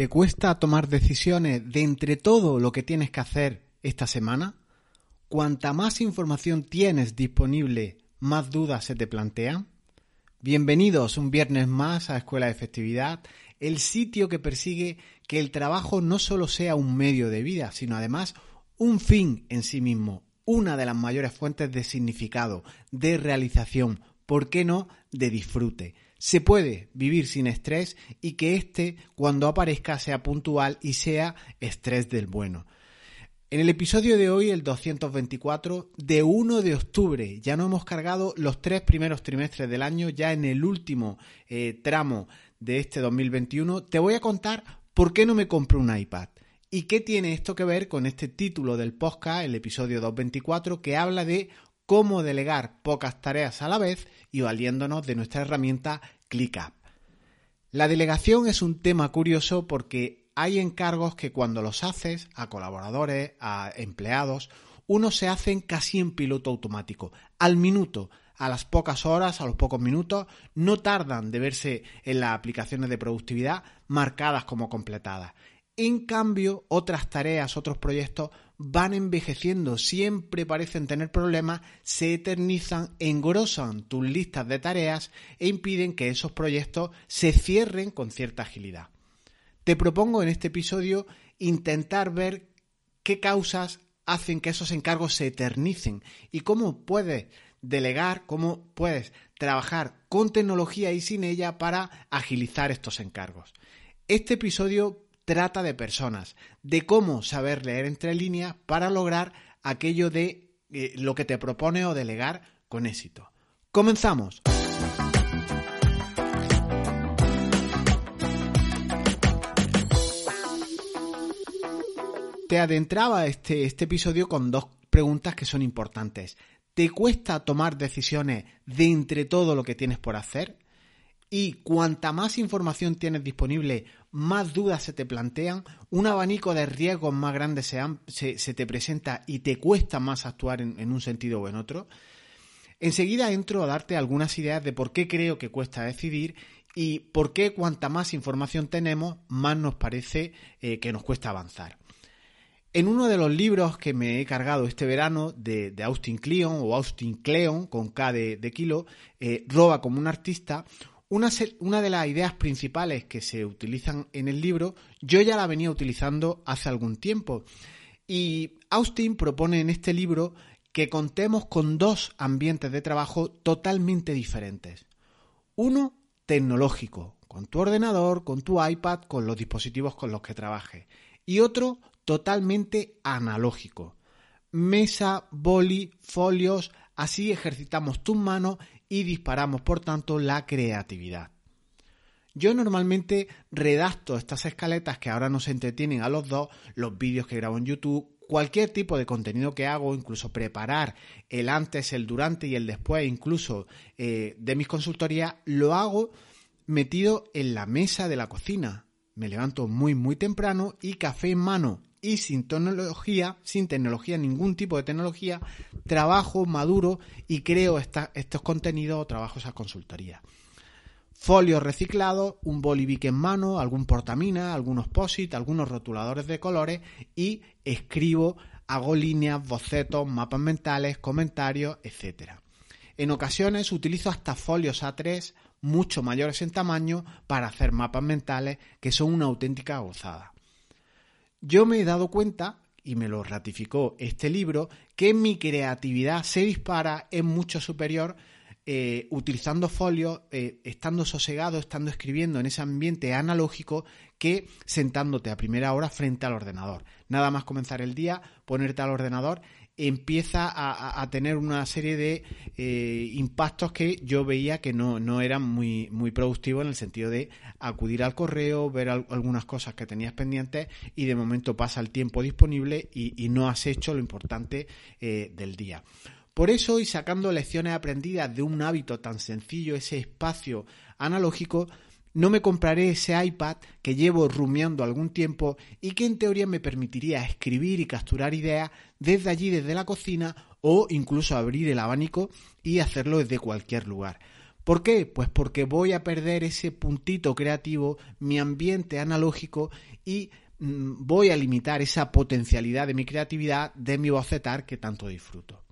¿Te cuesta tomar decisiones de entre todo lo que tienes que hacer esta semana? Cuanta más información tienes disponible, más dudas se te plantean. Bienvenidos un viernes más a Escuela de Efectividad, el sitio que persigue que el trabajo no solo sea un medio de vida, sino además un fin en sí mismo, una de las mayores fuentes de significado, de realización, ¿por qué no?, de disfrute. Se puede vivir sin estrés y que éste, cuando aparezca, sea puntual y sea estrés del bueno. En el episodio de hoy, el 224, de 1 de octubre, ya no hemos cargado los tres primeros trimestres del año, ya en el último eh, tramo de este 2021, te voy a contar por qué no me compré un iPad. ¿Y qué tiene esto que ver con este título del podcast, el episodio 224, que habla de cómo delegar pocas tareas a la vez y valiéndonos de nuestra herramienta ClickUp. La delegación es un tema curioso porque hay encargos que cuando los haces a colaboradores, a empleados, uno se hacen casi en piloto automático, al minuto, a las pocas horas, a los pocos minutos, no tardan de verse en las aplicaciones de productividad marcadas como completadas. En cambio, otras tareas, otros proyectos van envejeciendo, siempre parecen tener problemas, se eternizan, engrosan tus listas de tareas e impiden que esos proyectos se cierren con cierta agilidad. Te propongo en este episodio intentar ver qué causas hacen que esos encargos se eternicen y cómo puedes delegar, cómo puedes trabajar con tecnología y sin ella para agilizar estos encargos. Este episodio trata de personas, de cómo saber leer entre líneas para lograr aquello de eh, lo que te propone o delegar con éxito. Comenzamos. Te adentraba este, este episodio con dos preguntas que son importantes. ¿Te cuesta tomar decisiones de entre todo lo que tienes por hacer? Y cuanta más información tienes disponible, más dudas se te plantean, un abanico de riesgos más grande se, se, te presenta y te cuesta más actuar en, un sentido o en otro. Enseguida entro a darte algunas ideas de por qué creo que cuesta decidir y por qué cuanta más información tenemos, más nos parece eh, que nos cuesta avanzar. En uno de los libros que me he cargado este verano de, Austin Kleon o Austin Kleon con K de, de kilo, eh, Roba como un artista, una, de las ideas principales que se utilizan en el libro, yo ya la venía utilizando hace algún tiempo. Y Austin propone en este libro que contemos con dos ambientes de trabajo totalmente diferentes. Uno tecnológico, con tu ordenador, con tu iPad, con los dispositivos con los que trabajes. Y otro totalmente analógico. Mesa, boli, folios, así ejercitamos tus manos y disparamos, por tanto, la creatividad. Yo normalmente redacto estas escaletas que ahora nos entretienen a los dos, los vídeos que grabo en YouTube, cualquier tipo de contenido que hago, incluso preparar el antes, el durante y el después, incluso eh, de mis consultorías, lo hago metido en la mesa de la cocina. Me levanto muy muy temprano y café en mano y sin tecnología, sin tecnología, ningún tipo de tecnología, trabajo, maduro y creo estos contenidos o trabajo esas consultorías. Folios reciclados, un bolivique en mano, algún portamina, algunos posit, algunos rotuladores de colores y escribo, hago líneas, bocetos, mapas mentales, comentarios, etc. En ocasiones utilizo hasta folios A3 mucho mayores en tamaño para hacer mapas mentales que son una auténtica gozada. Yo me he dado cuenta, y me lo ratificó este libro, que mi creatividad se dispara en mucho superior eh, utilizando folios, eh, estando sosegado, estando escribiendo en ese ambiente analógico que sentándote a primera hora frente al ordenador. Nada más comenzar el día, ponerte al ordenador empieza a, tener una serie de eh, impactos que yo veía que no, no eran muy, muy productivos en el sentido de acudir al correo, ver algunas cosas que tenías pendientes y de momento pasa el tiempo disponible y, no has hecho lo importante eh, del día. Por eso, y sacando lecciones aprendidas de un hábito tan sencillo, ese espacio analógico, no me compraré ese iPad que llevo rumiando algún tiempo y que en teoría me permitiría escribir y capturar ideas desde allí, desde la cocina o incluso abrir el abanico y hacerlo desde cualquier lugar. ¿Por qué? Pues porque voy a perder ese puntito creativo, mi ambiente analógico y mm, voy a limitar esa potencialidad de mi creatividad, de mi bocetar que tanto disfruto.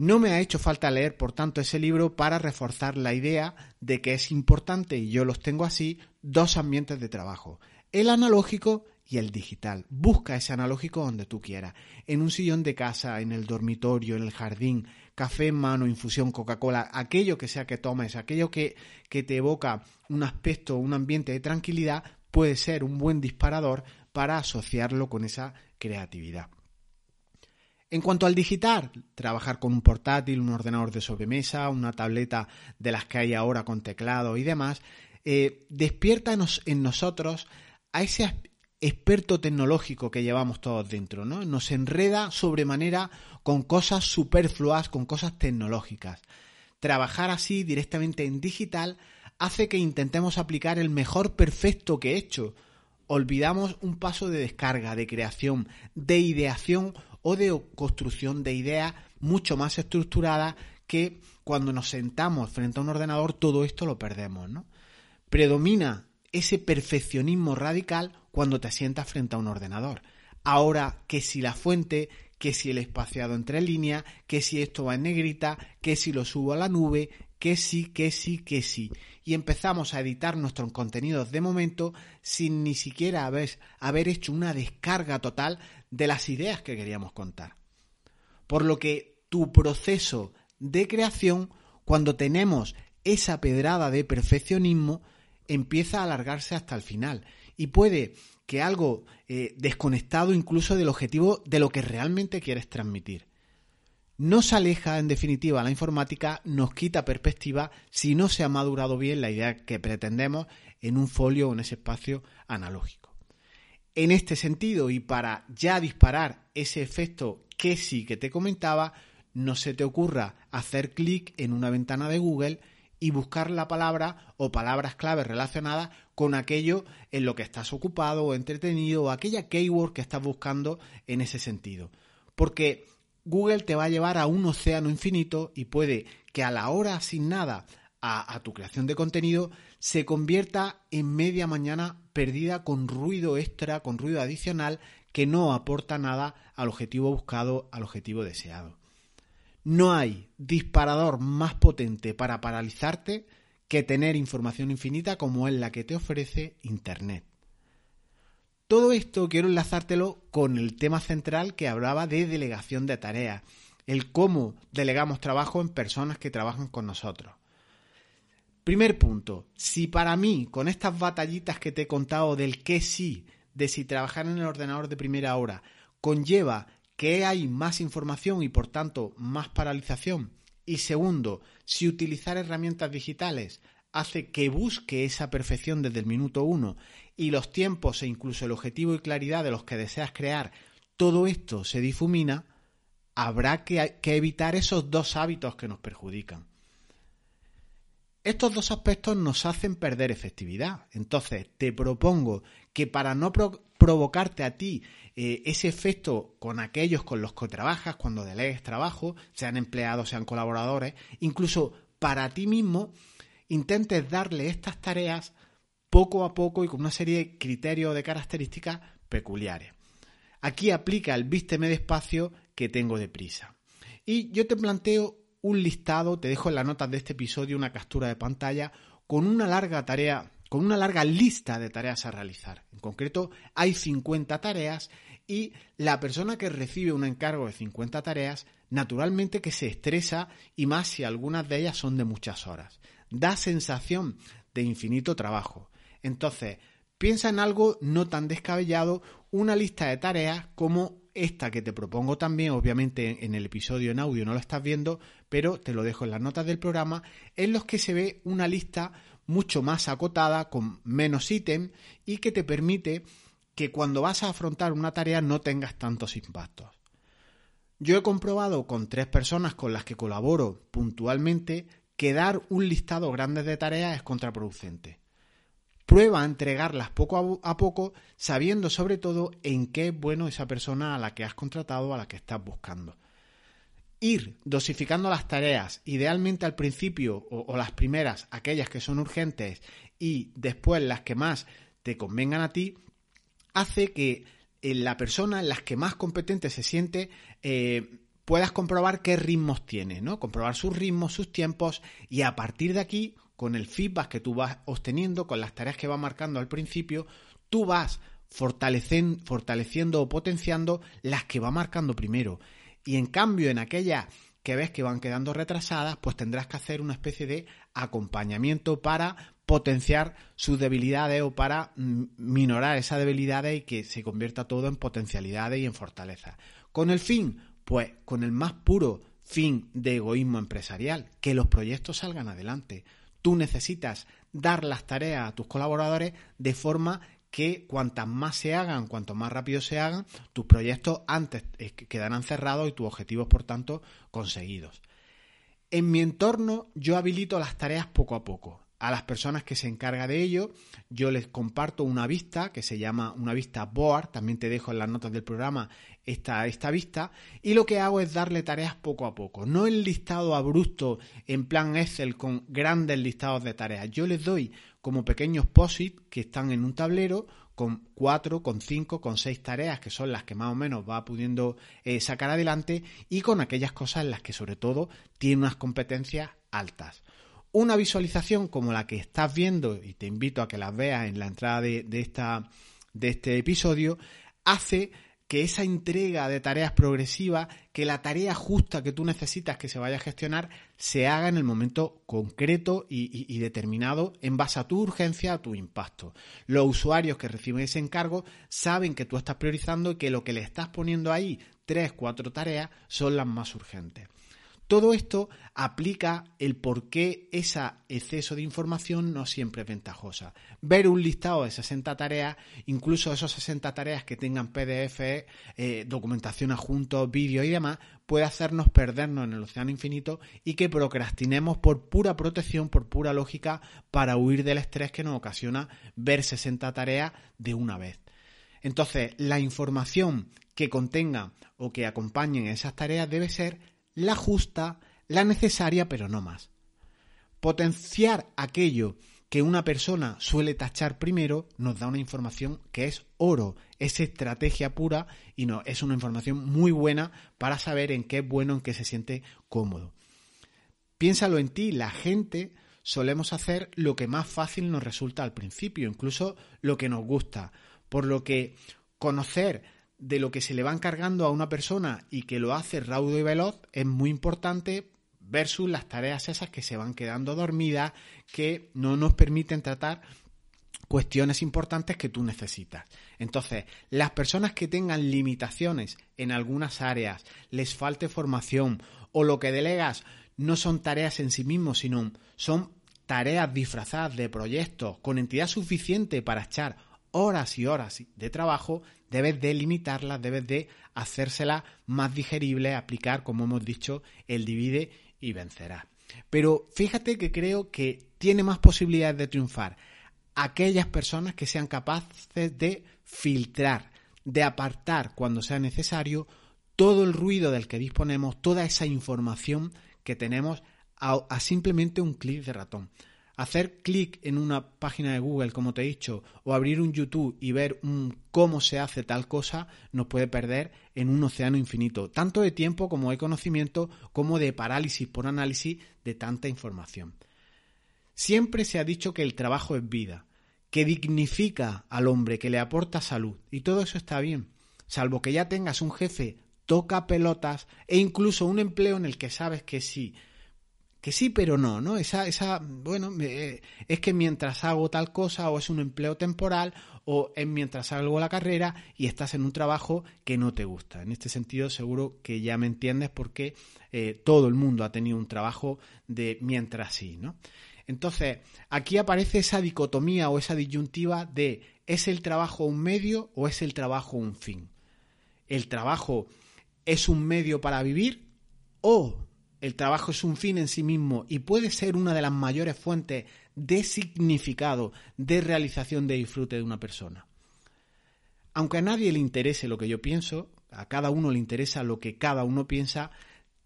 No me ha hecho falta leer, por tanto, ese libro para reforzar la idea de que es importante, y yo los tengo así, dos ambientes de trabajo, el analógico y el digital. Busca ese analógico donde tú quieras, en un sillón de casa, en el dormitorio, en el jardín, café en mano, infusión, Coca-Cola, aquello que sea que tomes, aquello que, que te evoca un aspecto, un ambiente de tranquilidad, puede ser un buen disparador para asociarlo con esa creatividad. En cuanto al digital, trabajar con un portátil, un ordenador de sobremesa, una tableta de las que hay ahora con teclado y demás, eh, despierta en nosotros a ese experto tecnológico que llevamos todos dentro, ¿no? Nos enreda sobremanera con cosas superfluas, con cosas tecnológicas. Trabajar así directamente en digital hace que intentemos aplicar el mejor perfecto que he hecho. Olvidamos un paso de descarga, de creación, de ideación o de construcción de ideas mucho más estructuradas que cuando nos sentamos frente a un ordenador todo esto lo perdemos, ¿no? Predomina ese perfeccionismo radical cuando te sientas frente a un ordenador. Ahora que si la fuente, que si el espaciado entre líneas, que si esto va en negrita, que si lo subo a la nube, que sí, que sí, que sí. Y empezamos a editar nuestros contenidos de momento sin ni siquiera haber, haber hecho una descarga total de las ideas que queríamos contar. Por lo que tu proceso de creación, cuando tenemos esa pedrada de perfeccionismo, empieza a alargarse hasta el final. Y puede que algo eh, desconectado incluso del objetivo de lo que realmente quieres transmitir. Nos aleja, en definitiva, la informática, nos quita perspectiva si no se ha madurado bien la idea que pretendemos en un folio o en ese espacio analógico. En este sentido, y para ya disparar ese efecto que sí que te comentaba, no se te ocurra hacer clic en una ventana de Google y buscar la palabra o palabras claves relacionadas con aquello en lo que estás ocupado o entretenido o aquella keyword que estás buscando en ese sentido. Porque Google te va a llevar a un océano infinito y puede que a la hora asignada a, tu creación de contenido se convierta en media mañana perdida con ruido extra, con ruido adicional que no aporta nada al objetivo buscado, al objetivo deseado. No hay disparador más potente para paralizarte que tener información infinita como es la que te ofrece Internet. Todo esto quiero enlazártelo con el tema central que hablaba de delegación de tareas, el cómo delegamos trabajo en personas que trabajan con nosotros. Primer punto, si para mí, con estas batallitas que te he contado del qué sí, de si trabajar en el ordenador de primera hora, conlleva que hay más información y por tanto más paralización. Y segundo, si utilizar herramientas digitales hace que busque esa perfección desde el minuto uno y los tiempos e incluso el objetivo y claridad de los que deseas crear, todo esto se difumina, habrá que, que evitar esos dos hábitos que nos perjudican. Estos dos aspectos nos hacen perder efectividad. Entonces, te propongo que para no provocarte a ti eh, ese efecto con aquellos con los que trabajas cuando delegues trabajo, sean empleados, sean colaboradores, incluso para ti mismo, intentes darle estas tareas poco a poco y con una serie de criterios de características peculiares. Aquí aplica el vísteme despacio que tengo deprisa. Y yo te planteo un listado, te dejo en las notas de este episodio una captura de pantalla con una larga tarea, con una larga lista de tareas a realizar. En concreto, hay 50 tareas y la persona que recibe un encargo de 50 tareas, naturalmente que se estresa y más si algunas de ellas son de muchas horas. Da sensación de infinito trabajo. Entonces, piensa en algo no tan descabellado, una lista de tareas como esta que te propongo también, obviamente en el episodio en audio no lo estás viendo, pero te lo dejo en las notas del programa, en los que se ve una lista mucho más acotada, con menos ítems y que te permite que cuando vas a afrontar una tarea no tengas tantos impactos. Yo he comprobado con tres personas con las que colaboro puntualmente que dar un listado grande de tareas es contraproducente. Prueba a entregarlas poco a, poco, sabiendo sobre todo en qué es bueno esa persona a la que has contratado, a la que estás buscando. ir dosificando las tareas, idealmente al principio o, las primeras, aquellas que son urgentes y después las que más te convengan a ti, hace que eh, la persona en las que más competente se siente eh, puedas comprobar qué ritmos tiene, ¿no? Comprobar sus ritmos, sus tiempos y a partir de aquí, con el feedback que tú vas obteniendo, con las tareas que va marcando al principio, tú vas fortaleciendo, o potenciando las que va marcando primero. Y en cambio, en aquellas que ves que van quedando retrasadas, pues tendrás que hacer una especie de acompañamiento para potenciar sus debilidades o para minorar esas debilidades y que se convierta todo en potencialidades y en fortaleza. Con el fin, pues con el más puro fin de egoísmo empresarial, que los proyectos salgan adelante. Tú necesitas dar las tareas a tus colaboradores de forma que cuantas más se hagan, cuanto más rápido se hagan, tus proyectos antes eh, quedarán cerrados y tus objetivos, por tanto, conseguidos. En mi entorno yo habilito las tareas poco a poco. A las personas que se encarga de ello, yo les comparto una vista que se llama una vista board, también te dejo en las notas del programa esta, esta vista, y lo que hago es darle tareas poco a poco, no el listado abrupto en plan Excel con grandes listados de tareas. Yo les doy como pequeños POSIT que están en un tablero con cuatro, con cinco, con seis tareas que son las que más o menos va pudiendo eh, sacar adelante y con aquellas cosas en las que sobre todo tiene unas competencias altas. Una visualización como la que estás viendo y te invito a que las veas en la entrada de, esta, de este episodio hace que esa entrega de tareas progresivas, que la tarea justa que tú necesitas que se vaya a gestionar, se haga en el momento concreto y, determinado en base a tu urgencia, a tu impacto. Los usuarios que reciben ese encargo saben que tú estás priorizando y que lo que le estás poniendo ahí, tres, cuatro tareas, son las más urgentes. Todo esto aplica el por qué ese exceso de información no siempre es ventajosa. Ver un listado de 60 tareas, incluso esos 60 tareas que tengan PDF, eh, documentación adjunto, vídeo y demás, puede hacernos perdernos en el océano infinito y que procrastinemos por pura protección, por pura lógica, para huir del estrés que nos ocasiona ver 60 tareas de una vez. Entonces, la información que contenga o que acompañen esas tareas debe ser la justa, la necesaria, pero no más. Potenciar aquello que una persona suele tachar primero nos da una información que es oro, es estrategia pura y no, es una información muy buena para saber en qué es bueno, en qué se siente cómodo. Piénsalo en ti, la gente solemos hacer lo que más fácil nos resulta al principio, incluso lo que nos gusta, por lo que conocer de lo que se le va encargando a una persona y que lo hace raudo y veloz es muy importante versus las tareas esas que se van quedando dormidas, que no nos permiten tratar cuestiones importantes que tú necesitas. Entonces, las personas que tengan limitaciones en algunas áreas, les falte formación o lo que delegas no son tareas en sí mismos, sino son tareas disfrazadas de proyectos con entidad suficiente para echar horas y horas de trabajo, debes de limitarlas, debes de hacérselas más digeribles, aplicar, como hemos dicho, el divide y vencerá. Pero fíjate que creo que tiene más posibilidades de triunfar aquellas personas que sean capaces de filtrar, de apartar cuando sea necesario todo el ruido del que disponemos, toda esa información que tenemos a simplemente un clic de ratón. Hacer clic en una página de Google, como te he dicho, o abrir un YouTube y ver cómo se hace tal cosa, nos puede perder en un océano infinito, tanto de tiempo como de conocimiento, como de parálisis por análisis de tanta información. Siempre se ha dicho que el trabajo es vida, que dignifica al hombre, que le aporta salud, y todo eso está bien, salvo que ya tengas un jefe toca pelotas e incluso un empleo en el que sabes que sí que sí, pero no, ¿no? Esa, esa, bueno, eh, es que mientras hago tal cosa o es un empleo temporal o es mientras hago la carrera y estás en un trabajo que no te gusta. En este sentido seguro que ya me entiendes porque eh, todo el mundo ha tenido un trabajo de mientras sí, ¿no? Entonces, aquí aparece esa dicotomía o esa disyuntiva de ¿es el trabajo un medio o es el trabajo un fin? ¿El trabajo es un medio para vivir o el trabajo es un fin en sí mismo y puede ser una de las mayores fuentes de significado, de realización de disfrute de una persona. Aunque a nadie le interese lo que yo pienso, a cada uno le interesa lo que cada uno piensa,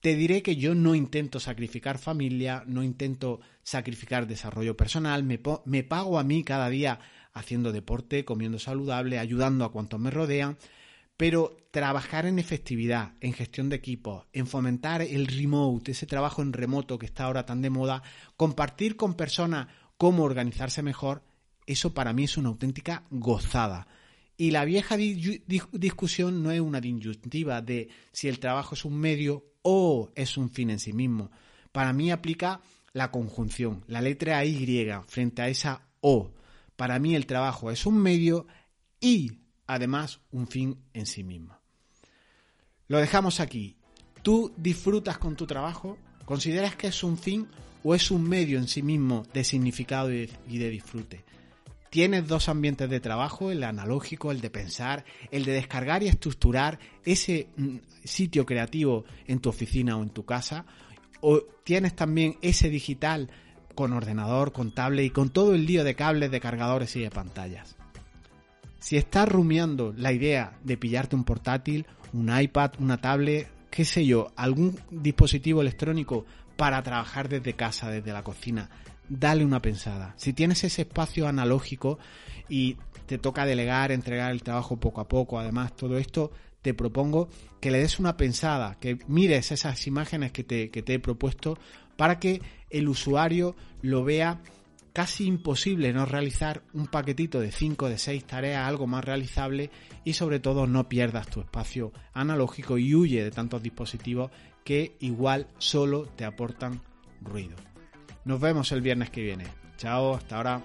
te diré que yo no intento sacrificar familia, no intento sacrificar desarrollo personal, me, pago a mí cada día haciendo deporte, comiendo saludable, ayudando a cuantos me rodean, pero trabajar en efectividad, en gestión de equipos, en fomentar el remote, ese trabajo en remoto que está ahora tan de moda, compartir con personas cómo organizarse mejor, eso para mí es una auténtica gozada. Y la vieja discusión no es una disyuntiva de si el trabajo es un medio o es un fin en sí mismo. Para mí aplica la conjunción, la letra Y frente a esa O. Para mí el trabajo es un medio y además un fin en sí mismo. Lo dejamos aquí. ¿Tú disfrutas con tu trabajo? ¿Consideras que es un fin o es un medio en sí mismo de significado y de disfrute? Tienes dos ambientes de trabajo, el analógico, el de pensar, el de descargar y estructurar ese mm, sitio creativo en tu oficina o en tu casa, o tienes también ese digital con ordenador, con tablet y con todo el lío de cables, de cargadores y de pantallas. Si estás rumiando la idea de pillarte un portátil, un iPad, una tablet, qué sé yo, algún dispositivo electrónico para trabajar desde casa, desde la cocina, dale una pensada. Si tienes ese espacio analógico y te toca delegar, entregar el trabajo poco a poco, además todo esto, te propongo que le des una pensada, que mires esas imágenes que te, que te he propuesto para que el usuario lo vea casi imposible no realizar un paquetito de 5 de 6 tareas, algo más realizable y sobre todo no pierdas tu espacio analógico y huye de tantos dispositivos que igual solo te aportan ruido. Nos vemos el viernes que viene. Chao, hasta ahora.